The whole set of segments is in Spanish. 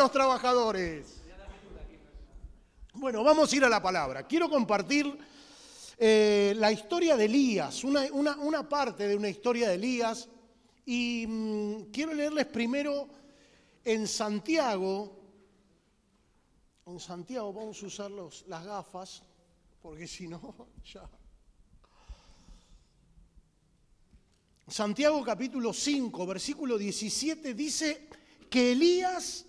los trabajadores. Bueno, vamos a ir a la palabra. Quiero compartir eh, la historia de Elías, una, parte de una historia de Elías. Y mm, quiero leerles primero en Santiago. En Santiago vamos a usar las gafas, porque si no, ya. Santiago capítulo 5, versículo 17 dice que Elías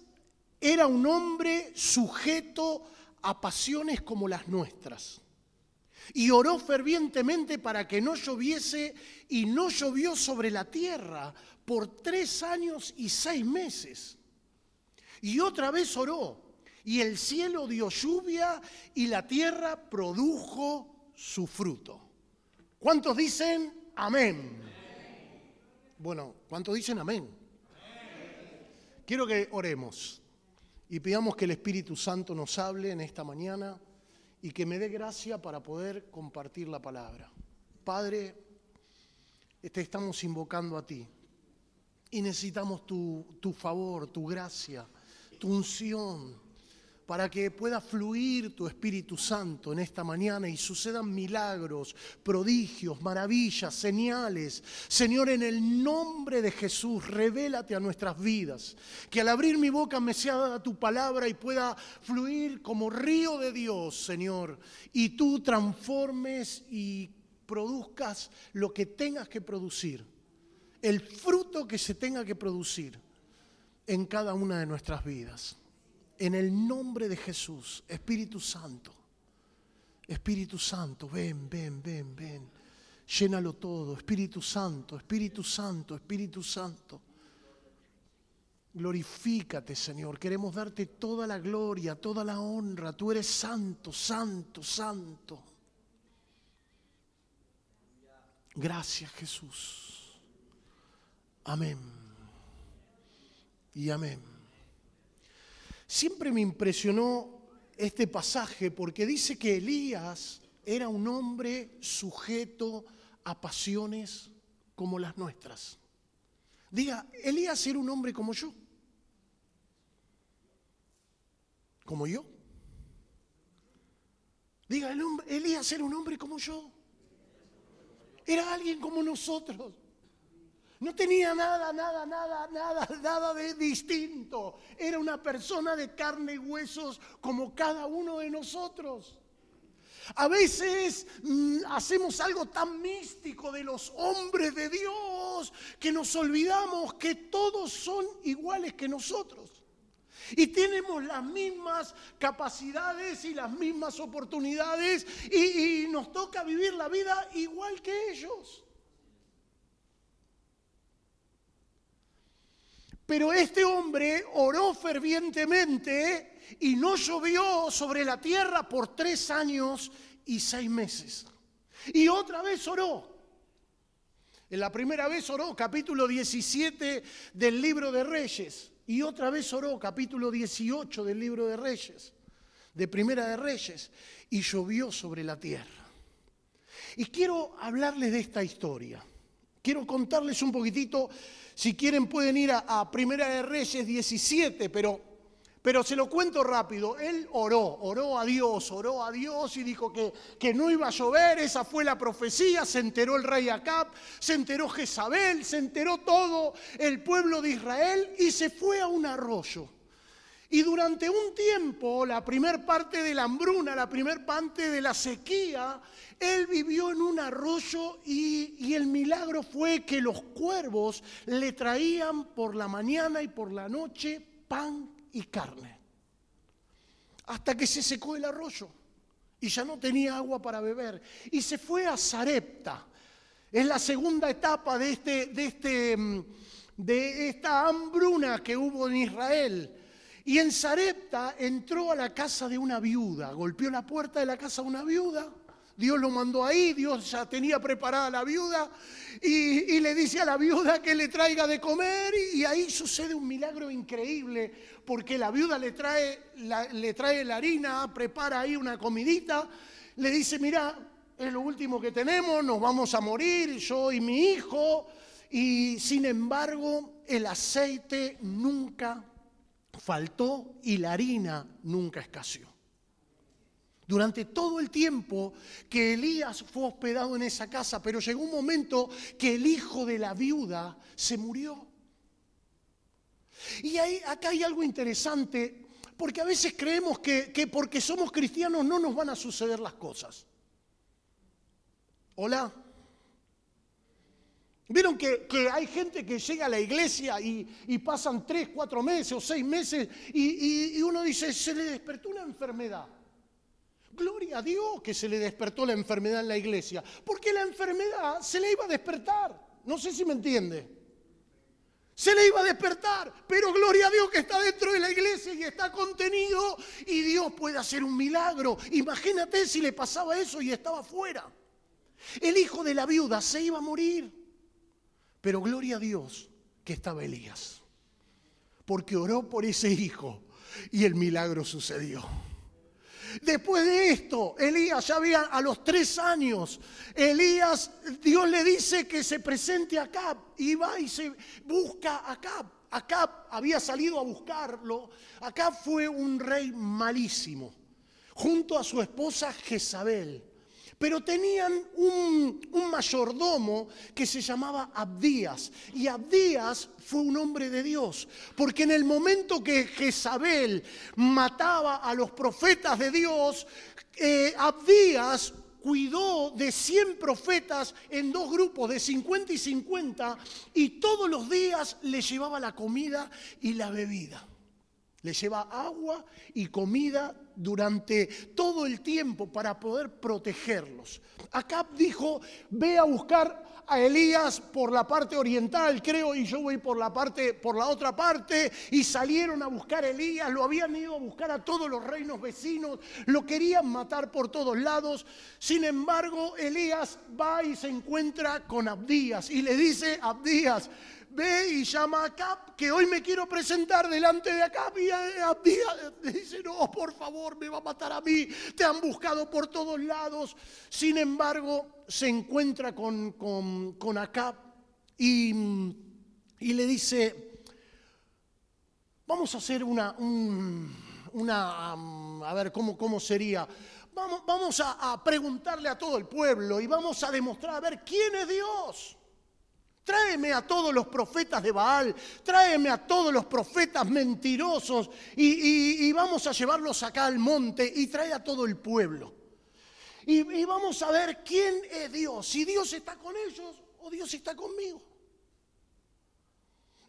era un hombre sujeto a pasiones como las nuestras. Y oró fervientemente para que no lloviese y no llovió sobre la tierra por tres años y seis meses. Y otra vez oró y el cielo dio lluvia y la tierra produjo su fruto. ¿Cuántos dicen amén? Bueno, ¿cuántos dicen amén? Quiero que oremos y pidamos que el Espíritu Santo nos hable en esta mañana y que me dé gracia para poder compartir la palabra. Padre, te estamos invocando a ti y necesitamos tu, tu favor, tu gracia, tu unción para que pueda fluir tu Espíritu Santo en esta mañana y sucedan milagros, prodigios, maravillas, señales. Señor, en el nombre de Jesús, revélate a nuestras vidas. Que al abrir mi boca me sea dada tu palabra y pueda fluir como río de Dios, Señor. Y tú transformes y produzcas lo que tengas que producir, el fruto que se tenga que producir en cada una de nuestras vidas. En el nombre de Jesús, Espíritu Santo, Espíritu Santo, ven, ven, ven, ven. Llénalo todo, Espíritu Santo, Espíritu Santo, Espíritu Santo. Glorifícate, Señor. Queremos darte toda la gloria, toda la honra. Tú eres santo, santo, santo. Gracias, Jesús. Amén. Y amén. Siempre me impresionó este pasaje porque dice que Elías era un hombre sujeto a pasiones como las nuestras. Diga, Elías era un hombre como yo. Como yo. Diga, Elías era un hombre como yo. Era alguien como nosotros. No tenía nada, nada, nada, nada, nada de distinto. Era una persona de carne y huesos como cada uno de nosotros. A veces mm, hacemos algo tan místico de los hombres de Dios que nos olvidamos que todos son iguales que nosotros. Y tenemos las mismas capacidades y las mismas oportunidades y nos toca vivir la vida igual que ellos. Pero este hombre oró fervientemente y no llovió sobre la tierra por tres años y seis meses. Y otra vez oró. En la primera vez oró, capítulo 17 del libro de Reyes. Y otra vez oró, capítulo 18 del libro de Reyes, de Primera de Reyes. Y llovió sobre la tierra. Y quiero hablarles de esta historia. Quiero contarles un poquitito si quieren pueden ir a, Primera de Reyes 17, pero, pero se lo cuento rápido. Él oró, oró a Dios, oró a Dios y dijo que, que no iba a llover, esa fue la profecía, se enteró el rey Acab, se enteró Jezabel, se enteró todo el pueblo de Israel y se fue a un arroyo. Y durante un tiempo, la primer parte de la hambruna, la primer parte de la sequía, él vivió en un arroyo y, el milagro fue que los cuervos le traían por la mañana y por la noche pan y carne. Hasta que se secó el arroyo y ya no tenía agua para beber. Y se fue a Zarepta. Es la segunda etapa de, este, de, este, mm, de esta hambruna que hubo en Israel. Y en Zarepta entró a la casa de una viuda, golpeó la puerta de la casa de una viuda Dios lo mandó ahí, Dios ya tenía preparada la viuda y, le dice a la viuda que le traiga de comer y, ahí sucede un milagro increíble porque la viuda le trae la, le trae la harina, prepara ahí una comidita, le dice, mira, es lo último que tenemos, nos vamos a morir, yo y mi hijo, y sin embargo el aceite nunca faltó y la harina nunca escaseó. Durante todo el tiempo que Elías fue hospedado en esa casa, pero llegó un momento que el hijo de la viuda se murió. Y ahí, acá hay algo interesante, porque a veces creemos que, que porque somos cristianos no nos van a suceder las cosas. Hola. Vieron que, hay gente que llega a la iglesia y, pasan tres, cuatro meses o seis meses y, y, uno dice, se le despertó una enfermedad. Gloria a Dios que se le despertó la enfermedad en la iglesia, porque la enfermedad se le iba a despertar. No sé si me entiende. Se le iba a despertar, pero gloria a Dios que está dentro de la iglesia y está contenido y Dios puede hacer un milagro. Imagínate si le pasaba eso y estaba fuera. El hijo de la viuda se iba a morir. Pero gloria a Dios que estaba Elías, porque oró por ese hijo y el milagro sucedió. Después de esto, Elías ya había a los tres años, Elías, Dios le dice que se presente a Acab y va y se busca a Acab. Acab había salido a buscarlo. Acab fue un rey malísimo, junto a su esposa Jezabel pero tenían un, mayordomo que se llamaba Abdías. Y Abdías fue un hombre de Dios, porque en el momento que Jezabel mataba a los profetas de Dios, eh, Abdías cuidó de 100 profetas en dos grupos, de 50 y 50, y todos los días le llevaba la comida y la bebida. Le lleva agua y comida durante todo el tiempo para poder protegerlos. Acá dijo, ve a buscar a Elías por la parte oriental, creo, y yo voy por la parte, por la otra parte, y salieron a buscar a Elías, lo habían ido a buscar a todos los reinos vecinos, lo querían matar por todos lados. Sin embargo, Elías va y se encuentra con Abdías y le dice, Abdías, ve y llama a Acab, que hoy me quiero presentar delante de Acab. Y Abdías dice, no, por favor, me va a matar a mí. Te han buscado por todos lados. Sin embargo, se encuentra con, con, Acab y, le dice, vamos a hacer una, una a ver, ¿cómo, cómo sería? Vamos, vamos a, a preguntarle a todo el pueblo y vamos a demostrar a ver quién es Dios. Tráeme a todos los profetas de Baal, tráeme a todos los profetas mentirosos y, vamos a llevarlos acá al monte y trae a todo el pueblo. Y, y, vamos a ver quién es Dios, si Dios está con ellos o Dios está conmigo.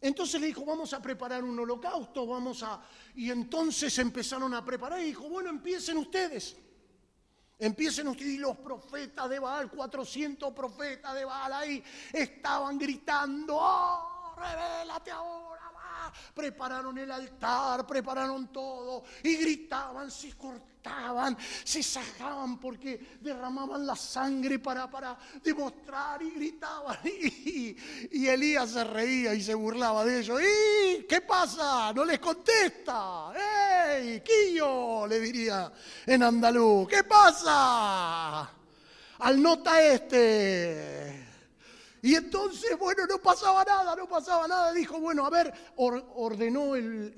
Entonces le dijo, vamos a preparar un holocausto, vamos a... Y entonces empezaron a preparar y dijo, bueno, empiecen ustedes. Empiecen ustedes y los profetas de Baal, 400 profetas de Baal ahí, estaban gritando, ¡oh, revélate ahora! Va! Prepararon el altar, prepararon todo y gritaban, se cortaban, se sajaban porque derramaban la sangre para, para demostrar y gritaban. Y, y Elías se reía y se burlaba de ellos. ¿Y qué pasa? No les contesta. ¡Ey, Quillo! Le diría en andaluz. ¿Qué pasa? Al nota este. Y entonces, bueno, no pasaba nada, no pasaba nada. Dijo, bueno, a ver, ordenó el,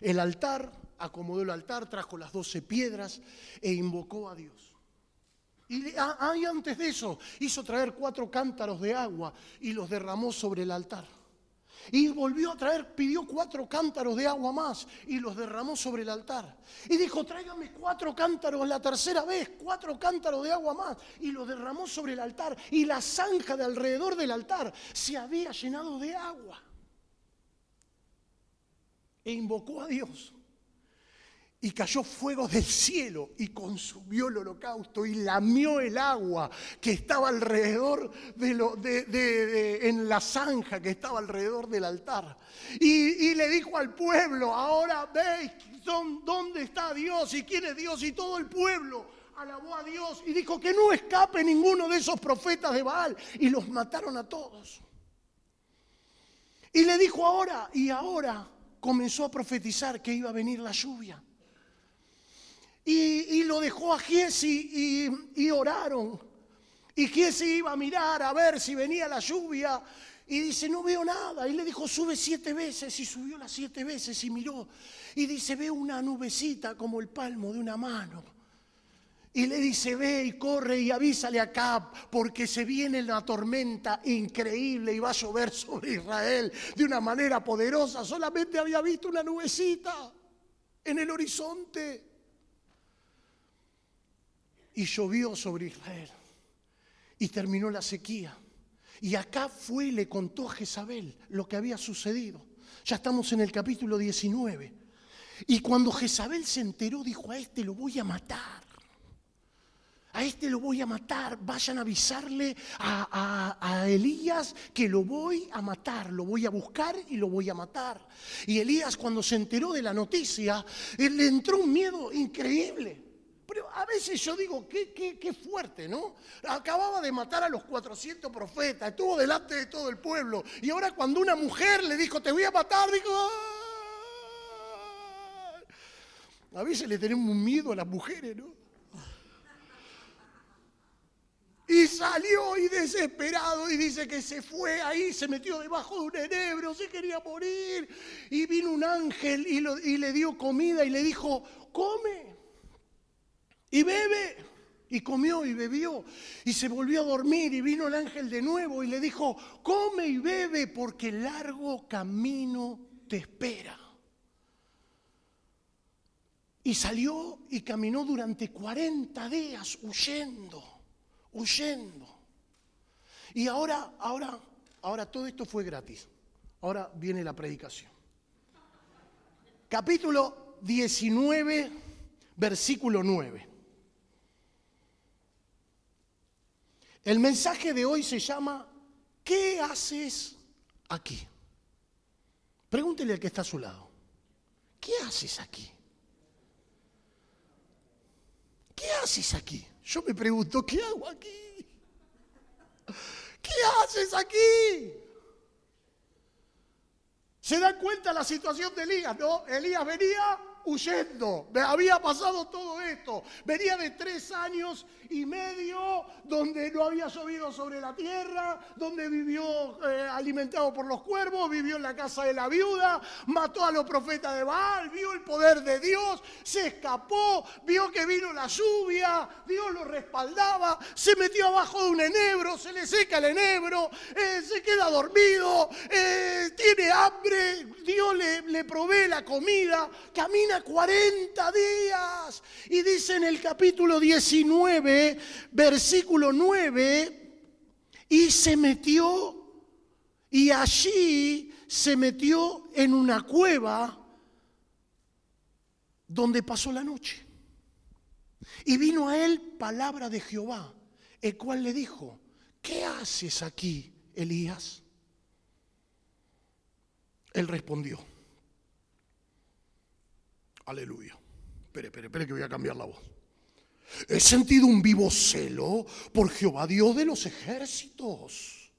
el, altar, acomodó el altar, trajo las doce piedras e invocó a Dios. Y antes de eso hizo traer cuatro cántaros de agua y los derramó sobre el altar. Y volvió a traer, pidió cuatro cántaros de agua más y los derramó sobre el altar. Y dijo, tráigame cuatro cántaros la tercera vez, cuatro cántaros de agua más. Y los derramó sobre el altar. Y la zanja de alrededor del altar se había llenado de agua. E invocó a Dios y cayó fuego del cielo y consumió el holocausto y lamió el agua que estaba alrededor de lo, de, en la zanja que estaba alrededor del altar. Y, le dijo al pueblo, ahora veis dónde está Dios y quién es Dios y todo el pueblo alabó a Dios y dijo que no escape ninguno de esos profetas de Baal y los mataron a todos. Y le dijo ahora, y ahora comenzó a profetizar que iba a venir la lluvia. Y, lo dejó a Giesi y, oraron. Y Giesi iba a mirar a ver si venía la lluvia. y dice, no veo nada. Y le dijo, sube siete veces. Y subió las siete veces y miró. Y dice, veo una nubecita como el palmo de una mano. Y le dice, ve y corre y avísale acá porque se viene la tormenta increíble y va a llover sobre Israel de una manera poderosa. Solamente había visto una nubecita en el horizonte. Y llovió sobre Israel. Y terminó la sequía. Y acá fue y le contó a Jezabel lo que había sucedido. Ya estamos en el capítulo 19. Y cuando Jezabel se enteró, dijo, a este lo voy a matar. A este lo voy a matar. Vayan a avisarle a, a, Elías que lo voy a matar. Lo voy a buscar y lo voy a matar. Y Elías cuando se enteró de la noticia, le entró un miedo increíble. Pero a veces yo digo, qué, qué, fuerte, ¿no? Acababa de matar a los 400 profetas, estuvo delante de todo el pueblo. Y ahora cuando una mujer le dijo, te voy a matar, dijo, a veces le tenemos miedo a las mujeres, ¿no? Y salió y desesperado y dice que se fue ahí, se metió debajo de un enebro, se quería morir. Y vino un ángel y le dio comida y le dijo, come y bebe. Y comió y bebió y se volvió a dormir y vino el ángel de nuevo y le dijo, come y bebe porque largo camino te espera. Y salió y caminó durante 40 días huyendo, huyendo. Y ahora, ahora, ahora todo esto fue gratis. Ahora viene la predicación. Capítulo 19, versículo 9. El mensaje de hoy se llama, ¿qué haces aquí? Pregúntele al que está a su lado, ¿qué haces aquí? ¿Qué haces aquí? Yo me pregunto, ¿qué hago aquí? ¿Qué haces aquí? ¿Se dan cuenta la situación de Elías? ¿No? Elías venía huyendo. Había pasado todo esto. Venía de tres años y medio donde no había llovido sobre la tierra, donde vivió eh, alimentado por los cuervos, vivió en la casa de la viuda, mató a los profetas de Baal, vio el poder de Dios, se escapó, vio que vino la lluvia, Dios lo respaldaba, se metió abajo de un enebro, se le seca el enebro, eh, se queda dormido, eh, tiene hambre, Dios le, le provee la comida, camina 40 días. Y dice en el capítulo 19, versículo 9, y se metió, y allí se metió en una cueva donde pasó la noche. Y vino a él palabra de Jehová, el cual le dijo, ¿qué haces aquí, Elías? Él respondió, Aleluya. Espere, espere, espere que voy a cambiar la voz. He sentido un vivo celo por Jehová Dios de los ejércitos.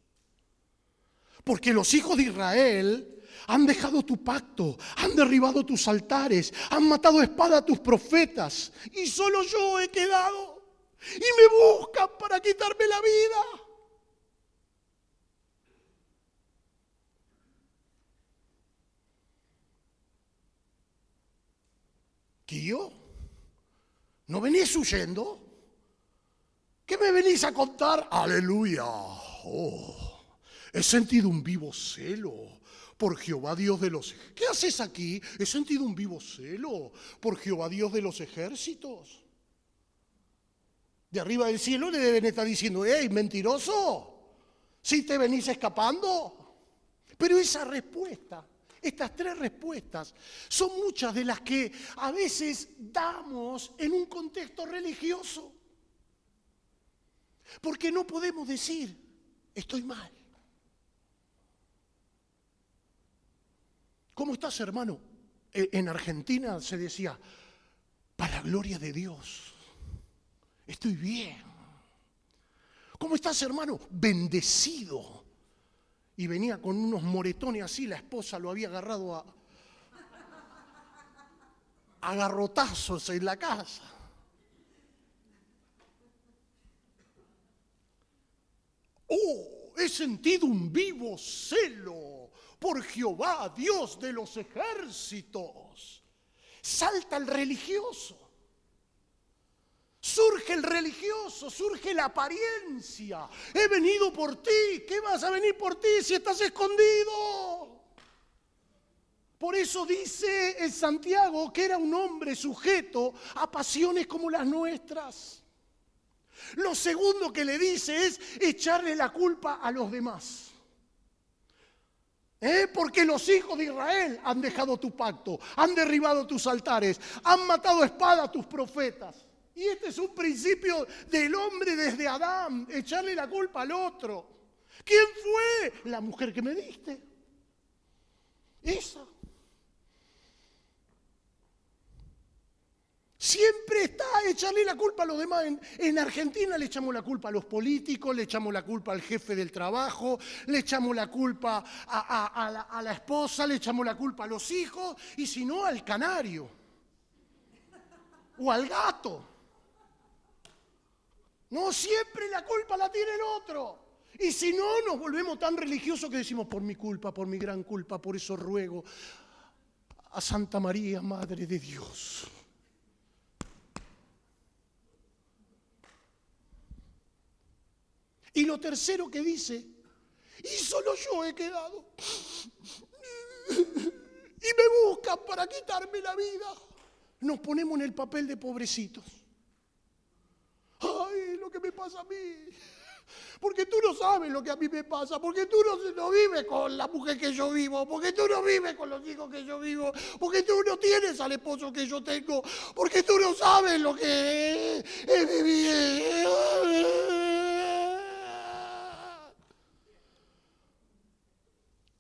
Porque los hijos de Israel han dejado tu pacto, han derribado tus altares, han matado espada a tus profetas. Y solo yo he quedado. Y me buscan para quitarme la vida. ¿No venís huyendo? ¿Qué me venís a contar? Aleluya. Oh, he sentido un vivo celo por Jehová Dios de los... ¿Qué haces aquí? He sentido un vivo celo por Jehová Dios de los ejércitos. De arriba del cielo le deben estar diciendo, ¡Ey, mentiroso! Si te venís escapando. Pero esa respuesta estas tres respuestas son muchas de las que a veces damos en un contexto religioso. Porque no podemos decir, estoy mal. ¿Cómo estás, hermano? E, en Argentina se decía, para la gloria de Dios, estoy bien. ¿Cómo estás, hermano? Bendecido y venía con unos moretones así, la esposa lo había agarrado a, agarrotazos en la casa. ¡Oh! sentido un vivo celo por Jehová, Dios de los ejércitos. Salta el religioso. Surge el religioso, surge la apariencia. He venido por ti. ¿Qué vas a venir por ti si estás escondido? Por eso dice el Santiago que era un hombre sujeto a pasiones como las nuestras. Lo segundo que le dice es echarle la culpa a los demás. ¿Eh? Porque los hijos de Israel han dejado tu pacto, han derribado tus altares, han matado espada a tus profetas. Y este es un principio del hombre desde Adán, echarle la culpa al otro. ¿Quién fue? La mujer que me diste. Esa. Siempre está echarle la culpa a los demás. En, Argentina le echamos la culpa a los políticos, le echamos la culpa al jefe del trabajo, le echamos la culpa a, la, a la esposa, le echamos la culpa a los hijos y si no al canario o al gato. No, siempre la culpa la tiene el otro. Y si no, nos volvemos tan religiosos que decimos, por mi culpa, por mi gran culpa, por eso ruego a Santa María, Madre de Dios Y lo tercero que dice, y solo yo he quedado. Y me buscan para quitarme la vida. Nos ponemos en el papel de pobrecitos. Ay, lo que me a mí. Porque tú no sabes lo que a mí me pasa, porque tú no, no, vives con la mujer que yo vivo, porque tú no vives con los hijos que yo vivo, porque tú no tienes al esposo que yo tengo, porque tú no sabes lo que he vivido.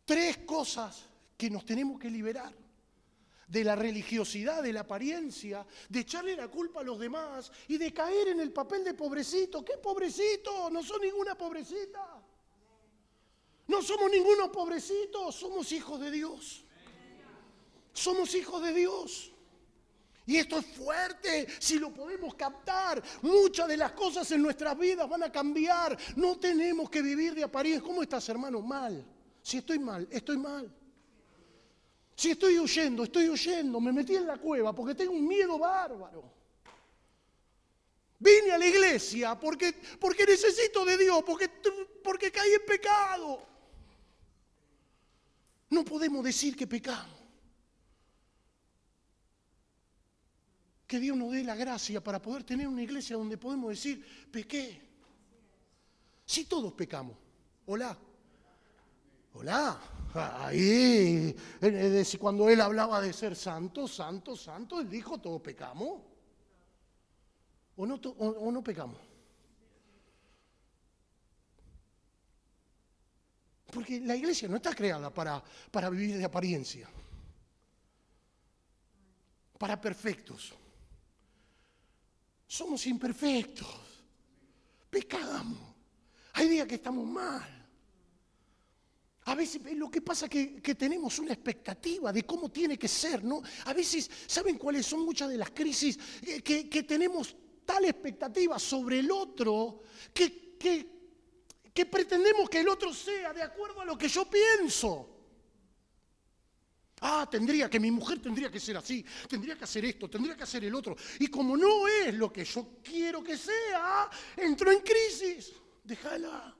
Tres cosas que nos tenemos que liberar. De la religiosidad, de la apariencia, de echarle la culpa a los demás y de caer en el papel de pobrecito. ¿Qué pobrecito? No son ninguna pobrecita. No somos ninguno pobrecitos, somos hijos de Dios. Somos hijos de Dios. Y esto es fuerte, si lo podemos captar, muchas de las cosas en nuestras vidas van a cambiar. No tenemos que vivir de apariencia. ¿Cómo estás, hermano? Mal. Si estoy mal, estoy mal. Si estoy huyendo, estoy huyendo. Me metí en la cueva porque tengo un miedo bárbaro. Vine a la iglesia porque, porque necesito de Dios, porque, porque caí en pecado. No podemos decir que pecamos. Que Dios nos dé la gracia para poder tener una iglesia donde podemos decir, pequé. Si todos pecamos. Hola. Hola, ahí, cuando él hablaba de ser santo, santo, santo, él dijo, todos pecamos. ¿O no, o, no pecamos? Porque la iglesia no está creada para, para vivir de apariencia, para perfectos. Somos imperfectos, pecamos. Hay días que estamos mal. A veces lo que pasa es que, tenemos una expectativa de cómo tiene que ser, ¿no? A veces, ¿saben cuáles son muchas de las crisis? Eh, que, tenemos tal expectativa sobre el otro que, que pretendemos que el otro sea de acuerdo a lo que yo pienso. Ah, tendría que, mi mujer tendría que ser así, tendría que hacer esto, tendría que hacer el otro. Y como no es lo que yo quiero que sea, entro en crisis. Déjala.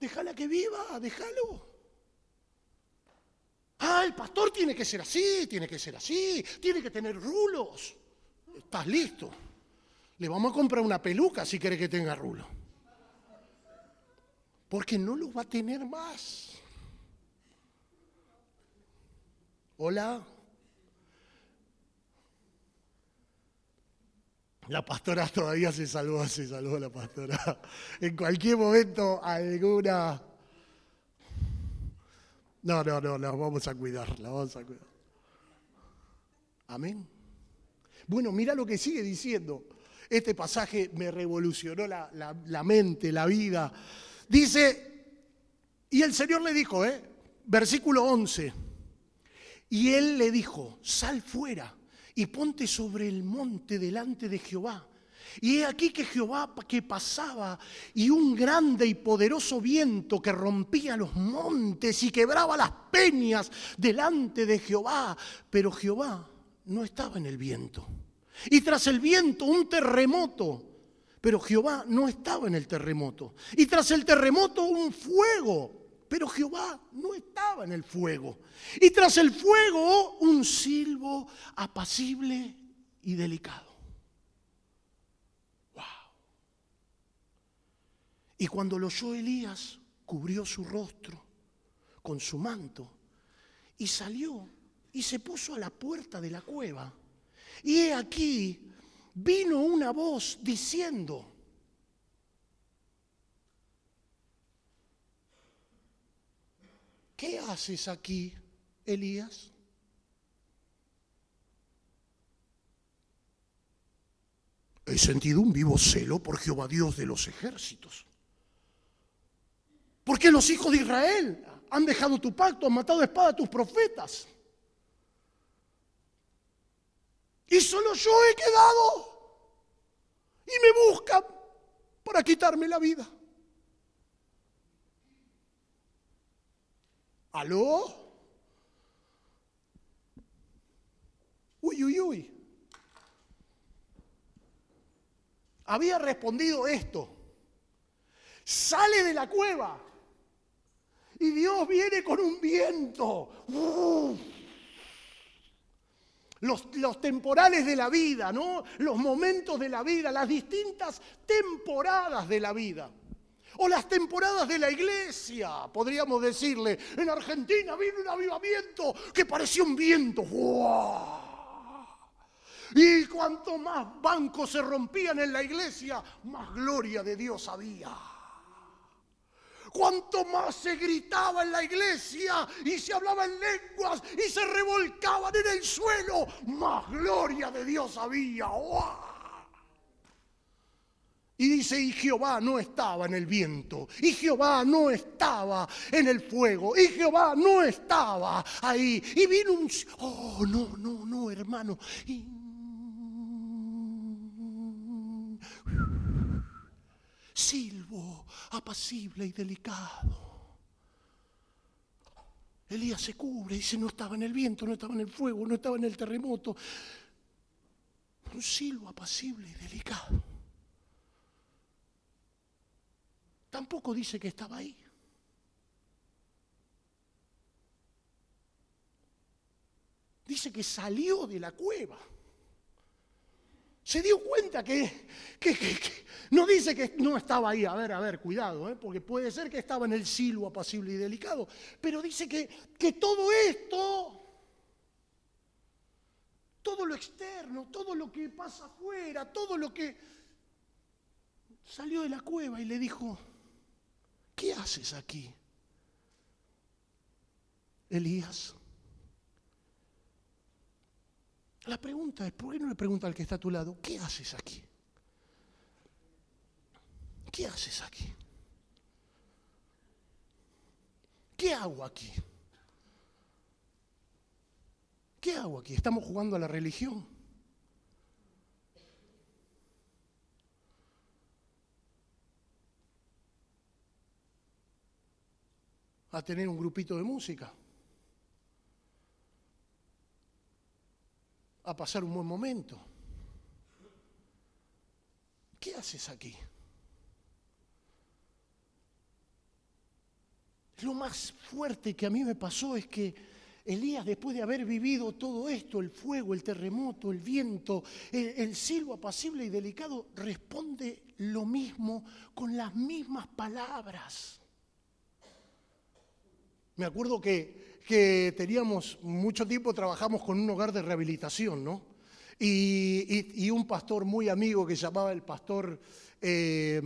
Déjala que viva, déjalo. Ah, el pastor tiene que ser así, tiene que ser así, tiene que tener rulos. Estás listo. Le vamos a comprar una peluca si quiere que tenga rulo. Porque no lo va a tener más. Hola. La pastora todavía se salvó, se salvó la pastora. En cualquier momento alguna... No, no, no, la vamos a cuidar, la vamos a cuidar. Amén. Bueno, mira lo que sigue diciendo. Este pasaje me revolucionó la, la mente, la vida. Dice, y el Señor le dijo, ¿eh? versículo 11, y él le dijo, sal fuera y ponte sobre el monte delante de Jehová. Y he aquí que Jehová que pasaba y un grande y poderoso viento que rompía los montes y quebraba las peñas delante de Jehová. Pero Jehová no estaba en el viento. Y tras el viento un terremoto. Pero Jehová no estaba en el terremoto. Y tras el terremoto un fuego. Pero Jehová no estaba en el fuego. Y tras el fuego un silbo apacible y delicado. Y cuando lo oyó Elías, cubrió su rostro con su manto y salió y se puso a la puerta de la cueva. Y he aquí, vino una voz diciendo, ¿qué haces aquí, Elías? He sentido un vivo celo por Jehová Dios de los ejércitos ¿Por qué los hijos de Israel han dejado tu pacto, han matado de espada a tus profetas? Y solo yo he quedado. Y me buscan para quitarme la vida. ¿Aló? Uy, uy, uy. Había respondido esto. Sale de la cueva y Dios viene con un viento. Los, los, temporales de la vida, ¿no? Los momentos de la vida, las distintas temporadas de la vida. O las temporadas de la iglesia, podríamos decirle. En Argentina vino un avivamiento que parecía un viento. Y cuanto más bancos se rompían en la iglesia, más gloria de Dios había. Cuanto más se gritaba en la iglesia y se hablaba en lenguas y se revolcaban en el suelo, más gloria de Dios había. Y dice, y Jehová no estaba en el viento, y Jehová no estaba en el fuego, y Jehová no estaba ahí. Y vino un... Oh, no, no, no, hermano. silbo apacible y delicado. Elías se cubre y dice, no estaba en el viento, no estaba en el fuego, no estaba en el terremoto. Un silbo apacible y delicado. Tampoco dice que estaba ahí. Dice que salió de la cueva se dio cuenta que, no dice que no estaba ahí, a ver, a ver, cuidado, ¿eh? porque puede ser que estaba en el silo apacible y delicado, pero dice que, que todo esto, todo lo externo, todo lo que pasa afuera, todo lo que salió de la cueva y le dijo, ¿qué haces aquí? Elías. La pregunta es, ¿por qué no le pregunta al que está a tu lado, ¿qué haces aquí? ¿Qué haces aquí? ¿Qué hago aquí? ¿Qué hago aquí? Estamos jugando a la religión. A tener un grupito de música. a pasar un buen momento. ¿Qué haces aquí? Lo más fuerte que a mí me pasó es que Elías, después de haber vivido todo esto, el fuego, el terremoto, el viento, el, silbo apacible y delicado, responde lo mismo con las mismas palabras. Me acuerdo que que teníamos mucho tiempo, trabajamos con un hogar de rehabilitación, ¿no? Y, un pastor muy amigo que se llamaba el pastor eh,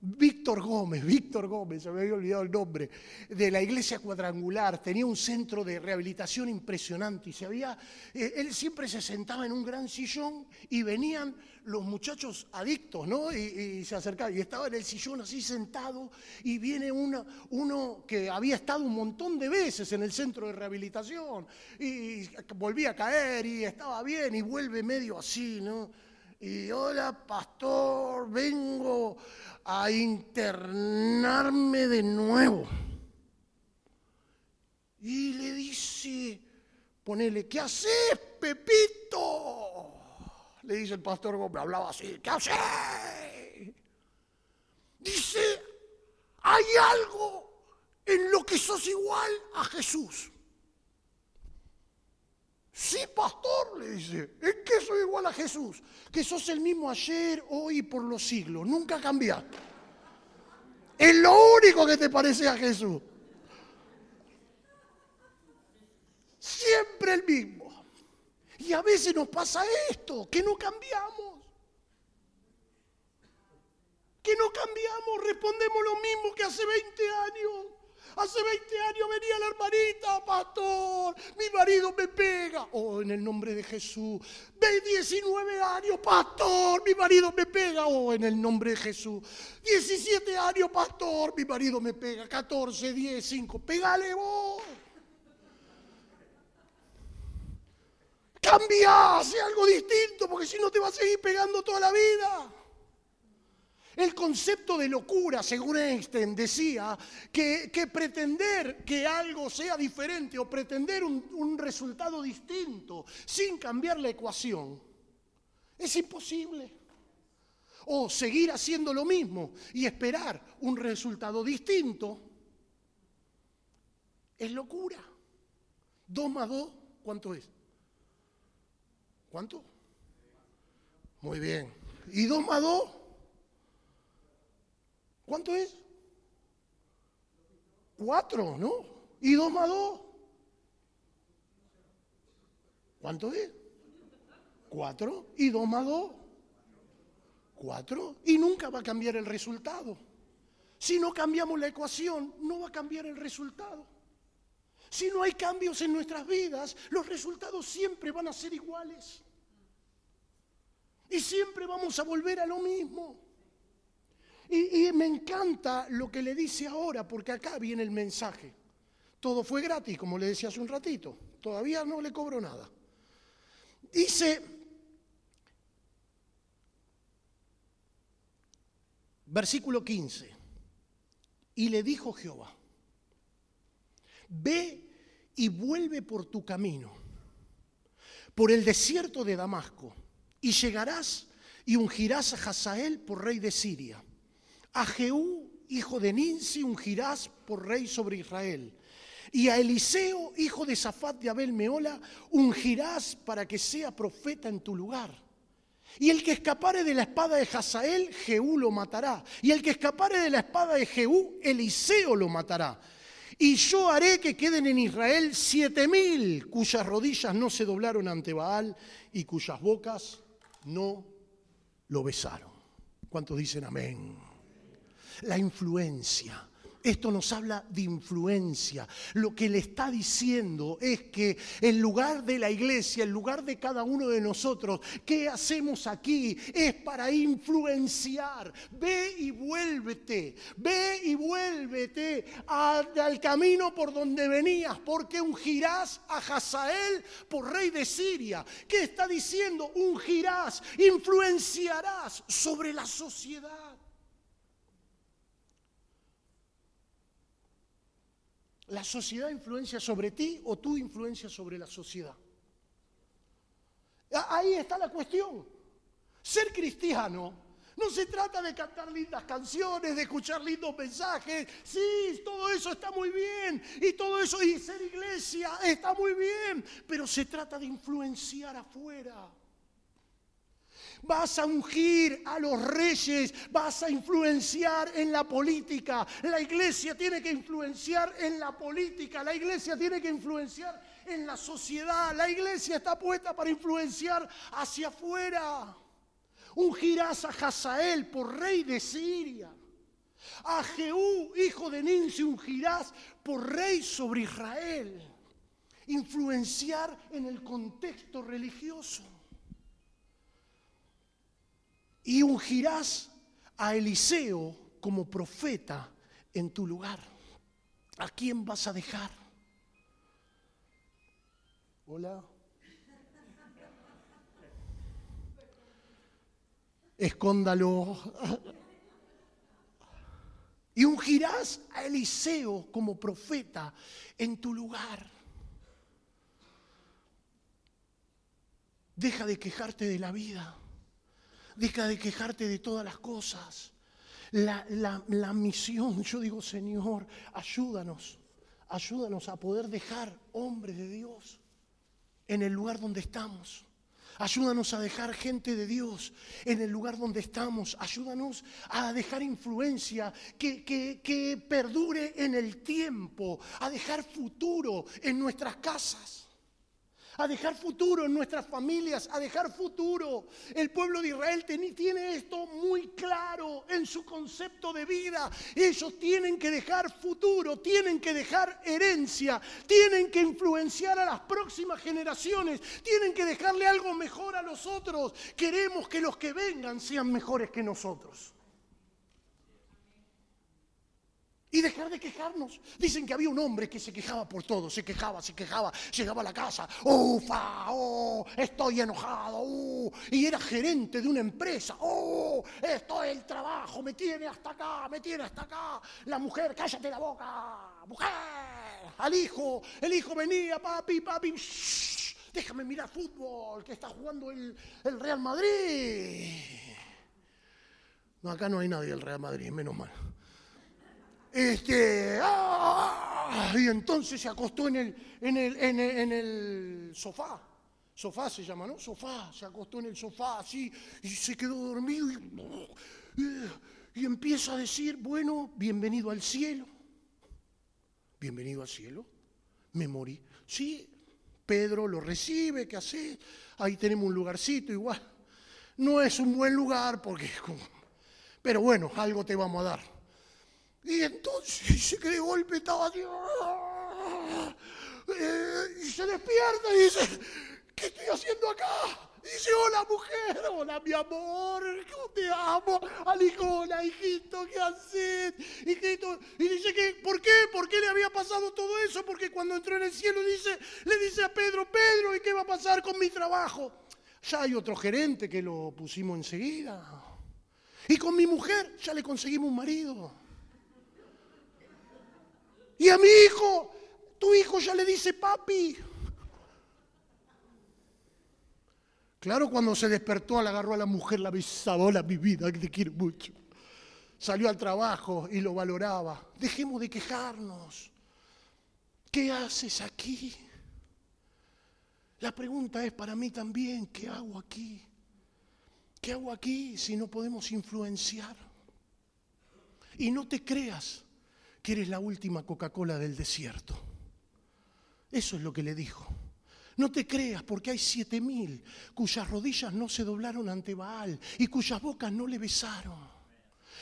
Víctor Gómez, Víctor Gómez, se me había olvidado el nombre, de la iglesia cuadrangular, tenía un centro de rehabilitación impresionante y se había, eh, él siempre se sentaba en un gran sillón y venían los muchachos adictos, ¿no? Y, se acercaban y estaba en el sillón así sentado y viene uno que había estado un montón de veces en el centro de rehabilitación y volvía a caer y estaba bien y vuelve medio así, ¿no? Y hola, pastor, vengo a internarme de nuevo. Y le dice, ponele, ¿qué haces, Pepito? Le dice el pastor Gómez, hablaba así, ¿qué haces? Dice, hay algo en lo que sos igual a Jesús. Sí, pastor, le dice, ¿en qué soy igual a Jesús? Que sos el mismo ayer, hoy y por los siglos. Nunca cambiaste. Es lo único que te parece a Jesús. Siempre el mismo. Y a veces nos pasa esto, que no cambiamos. Que no cambiamos, respondemos lo mismo que hace 20 años. Hace 20 años venía la hermanita, pastor, mi marido me pega. Oh, en el nombre de Jesús. De 19 años, pastor, mi marido me pega. Oh, en el nombre de Jesús. 17 años, pastor, mi marido me pega. 14, 10, 5. Pégale vos. Cambia, hace algo distinto, porque si no te va a seguir pegando toda la vida. El concepto de locura, según Einstein, decía que, pretender que algo sea diferente o pretender un, un resultado distinto sin cambiar la ecuación es imposible. O seguir haciendo lo mismo y esperar un resultado distinto es locura. Dos más dos, ¿cuánto es? ¿Cuánto? Muy bien. ¿Y dos más dos? ¿Cuánto es? Cuatro, ¿no? ¿Y dos más dos? ¿Cuánto es? Cuatro. ¿Y dos más dos? Cuatro. Y nunca va a cambiar el resultado. Si no cambiamos la ecuación, no va a cambiar el resultado. Si no hay cambios en nuestras vidas, los resultados siempre van a ser iguales. Y siempre vamos a volver a lo mismo. Y, me encanta lo que le dice ahora, porque acá viene el mensaje. Todo fue gratis, como le decía hace un ratito. Todavía no le cobro nada. Dice, versículo 15, y le dijo Jehová, ve y vuelve por tu camino, por el desierto de Damasco, y llegarás y ungirás a Hazael por rey de Siria a Jehú, hijo de Ninsi, ungirás por rey sobre Israel. Y a Eliseo, hijo de Safat de Abel Meola, ungirás para que sea profeta en tu lugar. Y el que escapare de la espada de Hazael, Jehú lo matará. Y el que escapare de la espada de Jehú, Eliseo lo matará. Y yo haré que queden en Israel siete mil cuyas rodillas no se doblaron ante Baal y cuyas bocas no lo besaron. ¿Cuántos dicen amén? La influencia. Esto nos habla de influencia. Lo que le está diciendo es que en lugar de la iglesia, en lugar de cada uno de nosotros, ¿qué hacemos aquí? Es para influenciar. Ve y vuélvete, ve y vuélvete al, camino por donde venías, porque ungirás a Hazael por rey de Siria. ¿Qué está diciendo? Ungirás, influenciarás sobre la sociedad. ¿La sociedad influencia sobre ti o tú influencias sobre la sociedad? Ahí está la cuestión. Ser cristiano no se trata de cantar lindas canciones, de escuchar lindos mensajes. Sí, todo eso está muy bien. Y todo eso, y ser iglesia está muy bien. Pero se trata de influenciar afuera. Vas a ungir a los reyes, vas a influenciar en la política. La iglesia tiene que influenciar en la política, la iglesia tiene que influenciar en la sociedad. La iglesia está puesta para influenciar hacia afuera. Ungirás a Hazael por rey de Siria. A Jehú, hijo de Ninsi, ungirás por rey sobre Israel. Influenciar en el contexto religioso. Y ungirás a Eliseo como profeta en tu lugar. ¿A quién vas a dejar? Hola. Escóndalo. Y ungirás a Eliseo como profeta en tu lugar. Deja de quejarte de la vida. Deja de quejarte de todas las cosas. La, la, misión, yo digo, Señor, ayúdanos, ayúdanos a poder dejar hombres de Dios en el lugar donde estamos. Ayúdanos a dejar gente de Dios en el lugar donde estamos. Ayúdanos a dejar influencia que, que, que, perdure en el tiempo, a dejar futuro en nuestras casas a dejar futuro en nuestras familias, a dejar futuro. El pueblo de Israel tiene esto muy claro en su concepto de vida. Ellos tienen que dejar futuro, tienen que dejar herencia, tienen que influenciar a las próximas generaciones, tienen que dejarle algo mejor a los otros. Queremos que los que vengan sean mejores que nosotros. Y dejar de quejarnos. Dicen que había un hombre que se quejaba por todo, se quejaba, se quejaba, llegaba a la casa, ufa, oh, estoy enojado, uh, y era gerente de una empresa, oh, esto es el trabajo, me tiene hasta acá, me tiene hasta acá. La mujer, cállate la boca, mujer, al hijo, el hijo venía, papi, papi, déjame mirar fútbol, que está jugando el, el Real Madrid. No, acá no hay nadie del Real Madrid, menos mal. Este, ¡ah! y entonces se acostó en el, en el, en el, sofá. Sofá se llama, ¿no? Sofá. Se acostó en el sofá así y se quedó dormido y, y empieza a decir, bueno, bienvenido al cielo. Bienvenido al cielo. Me morí. Sí, Pedro lo recibe, ¿qué hace? Ahí tenemos un lugarcito igual. No es un buen lugar porque... Pero bueno, algo te vamos a dar. Y entonces que de golpe estaba así, eh, y se despierta y dice, ¿qué estoy haciendo acá? Y dice, hola mujer, hola mi amor, ¿cómo te amo? Al hijo, hola hijito, ¿qué haces? Y dice que, ¿por qué? ¿Por qué le había pasado todo eso? Porque cuando entró en el cielo dice, le dice a Pedro, Pedro, ¿y qué va a pasar con mi trabajo? Ya hay otro gerente que lo pusimos enseguida. Y con mi mujer ya le conseguimos un marido. Y a mi hijo, tu hijo ya le dice papi. Claro, cuando se despertó, le agarró a la mujer, la besaba, la mi vida, que te quiero mucho. Salió al trabajo y lo valoraba. Dejemos de quejarnos. ¿Qué haces aquí? La pregunta es para mí también, ¿qué hago aquí? ¿Qué hago aquí si no podemos influenciar? Y no te creas que eres la última Coca-Cola del desierto. Eso es lo que le dijo. No te creas, porque hay siete mil cuyas rodillas no se doblaron ante Baal y cuyas bocas no le besaron.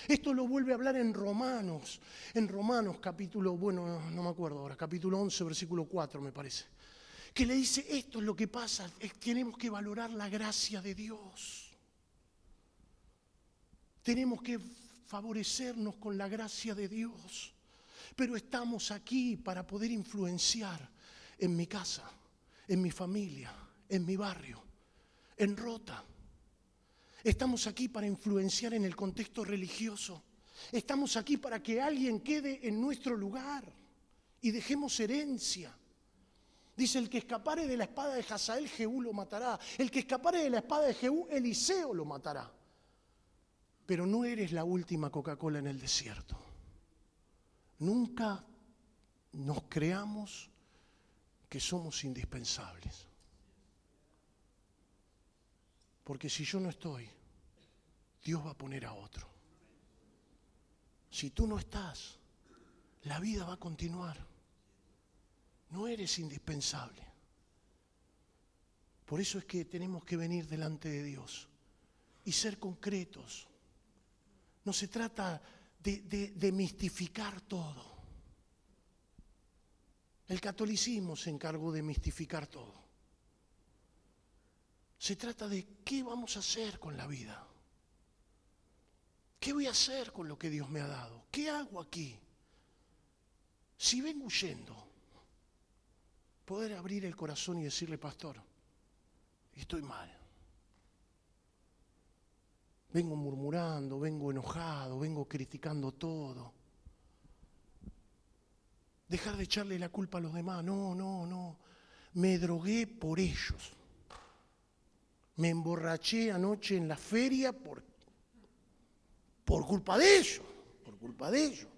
Esto lo vuelve a hablar en Romanos, en Romanos capítulo, bueno, no me acuerdo ahora, capítulo 11, versículo 4 me parece, que le dice, esto es lo que pasa, tenemos que valorar la gracia de Dios. Tenemos que favorecernos con la gracia de Dios pero estamos aquí para poder influenciar en mi casa, en mi familia, en mi barrio, en Rota. Estamos aquí para influenciar en el contexto religioso. Estamos aquí para que alguien quede en nuestro lugar y dejemos herencia. Dice, el que escapare de la espada de Hazael, Jehú lo matará. El que escapare de la espada de Jehú, Eliseo lo matará. Pero no eres la última Coca-Cola en el desierto. Nunca nos creamos que somos indispensables. Porque si yo no estoy, Dios va a poner a otro. Si tú no estás, la vida va a continuar. No eres indispensable. Por eso es que tenemos que venir delante de Dios y ser concretos. No se trata de, de mistificar todo. El catolicismo se encargó de mistificar todo. Se trata de qué vamos a hacer con la vida. ¿Qué voy a hacer con lo que Dios me ha dado? ¿Qué hago aquí? Si vengo huyendo, poder abrir el corazón y decirle, pastor, estoy mal. Vengo murmurando, vengo enojado, vengo criticando todo. Dejar de echarle la culpa a los demás. No, no, no. Me drogué por ellos. Me emborraché anoche en la feria por, por culpa de ellos. Por culpa de ellos.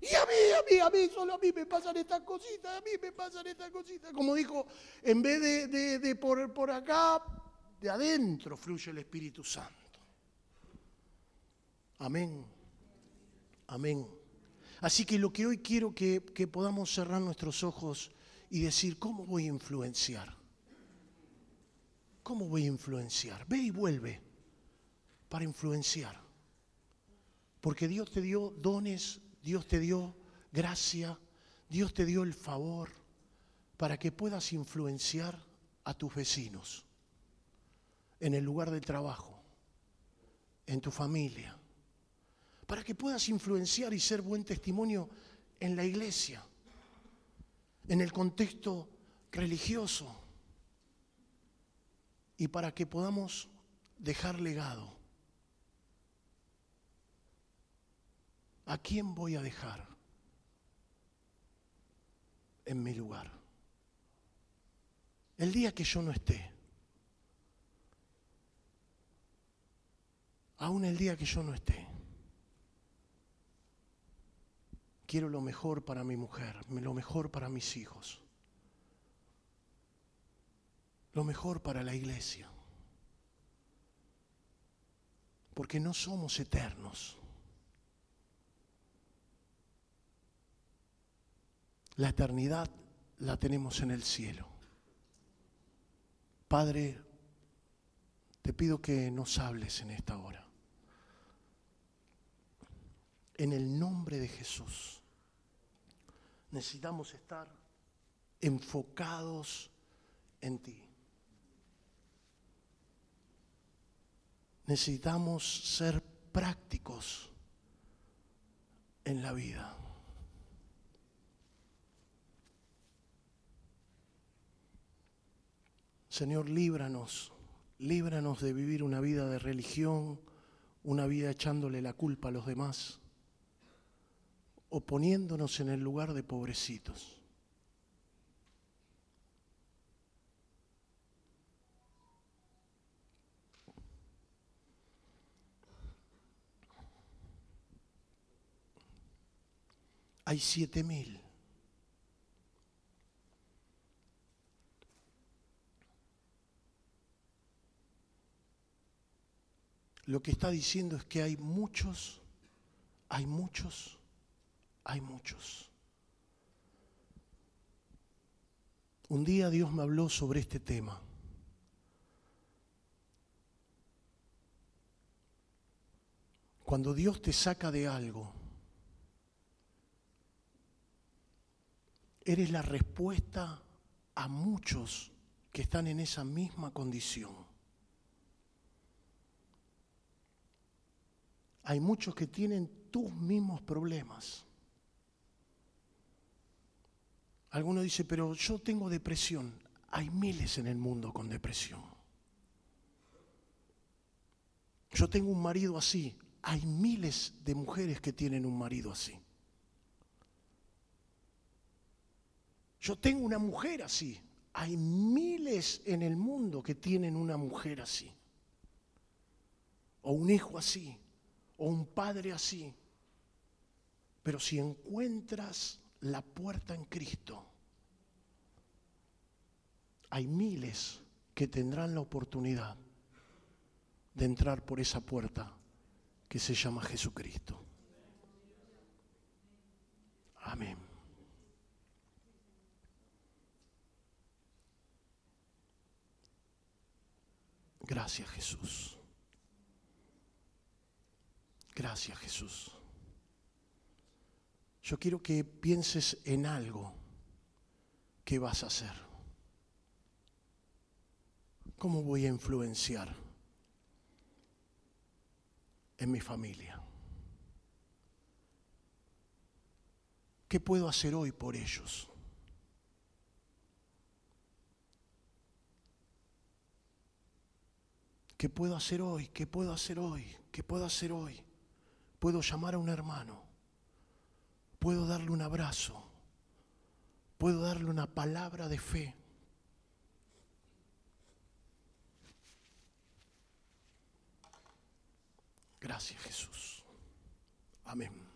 Y a mí, a mí, a mí, solo a mí me pasan estas cositas, a mí me pasan estas cositas. Como dijo, en vez de, de, por, por acá, de adentro fluye el Espíritu Santo. Amén. Amén. Así que lo que hoy quiero que, que podamos cerrar nuestros ojos y decir, ¿cómo voy a influenciar? ¿Cómo voy a influenciar? Ve y vuelve para influenciar. Porque Dios te dio dones, Dios te dio gracia, Dios te dio el favor para que puedas influenciar a tus vecinos, en el lugar de trabajo, en tu familia, para que puedas influenciar y ser buen testimonio en la iglesia, en el contexto religioso, y para que podamos dejar legado. ¿A quién voy a dejar en mi lugar? El día que yo no esté, aún el día que yo no esté, quiero lo mejor para mi mujer, lo mejor para mis hijos, lo mejor para la iglesia. Porque no somos eternos. La eternidad la tenemos en el cielo. Padre, te pido que nos hables en esta hora. En el nombre de Jesús necesitamos estar enfocados en ti. Necesitamos ser prácticos en la vida. Señor, líbranos, líbranos de vivir una vida de religión, una vida echándole la culpa a los demás o poniéndonos en el lugar de pobrecitos. Hay siete mil. Lo que está diciendo es que hay muchos, hay muchos hay muchos. Un día Dios me habló sobre este tema. Cuando Dios te saca de algo, eres la respuesta a muchos que están en esa misma condición. Hay muchos que tienen tus mismos problemas. Alguno dice, pero yo tengo depresión. Hay miles en el mundo con depresión. Yo tengo un marido así. Hay miles de mujeres que tienen un marido así. Yo tengo una mujer así. Hay miles en el mundo que tienen una mujer así. O un hijo así. O un padre así. Pero si encuentras la puerta en Cristo, hay miles que tendrán la oportunidad de entrar por esa puerta que se llama Jesucristo. Amén. Gracias Jesús. Gracias Jesús. Yo quiero que pienses en algo que vas a hacer. ¿Cómo voy a influenciar en mi familia? ¿Qué puedo hacer hoy por ellos? ¿Qué puedo hacer hoy? ¿Qué puedo hacer hoy? ¿Qué puedo hacer hoy? Puedo llamar a un hermano. Puedo darle un abrazo. Puedo darle una palabra de fe. Gracias Jesús. Amén.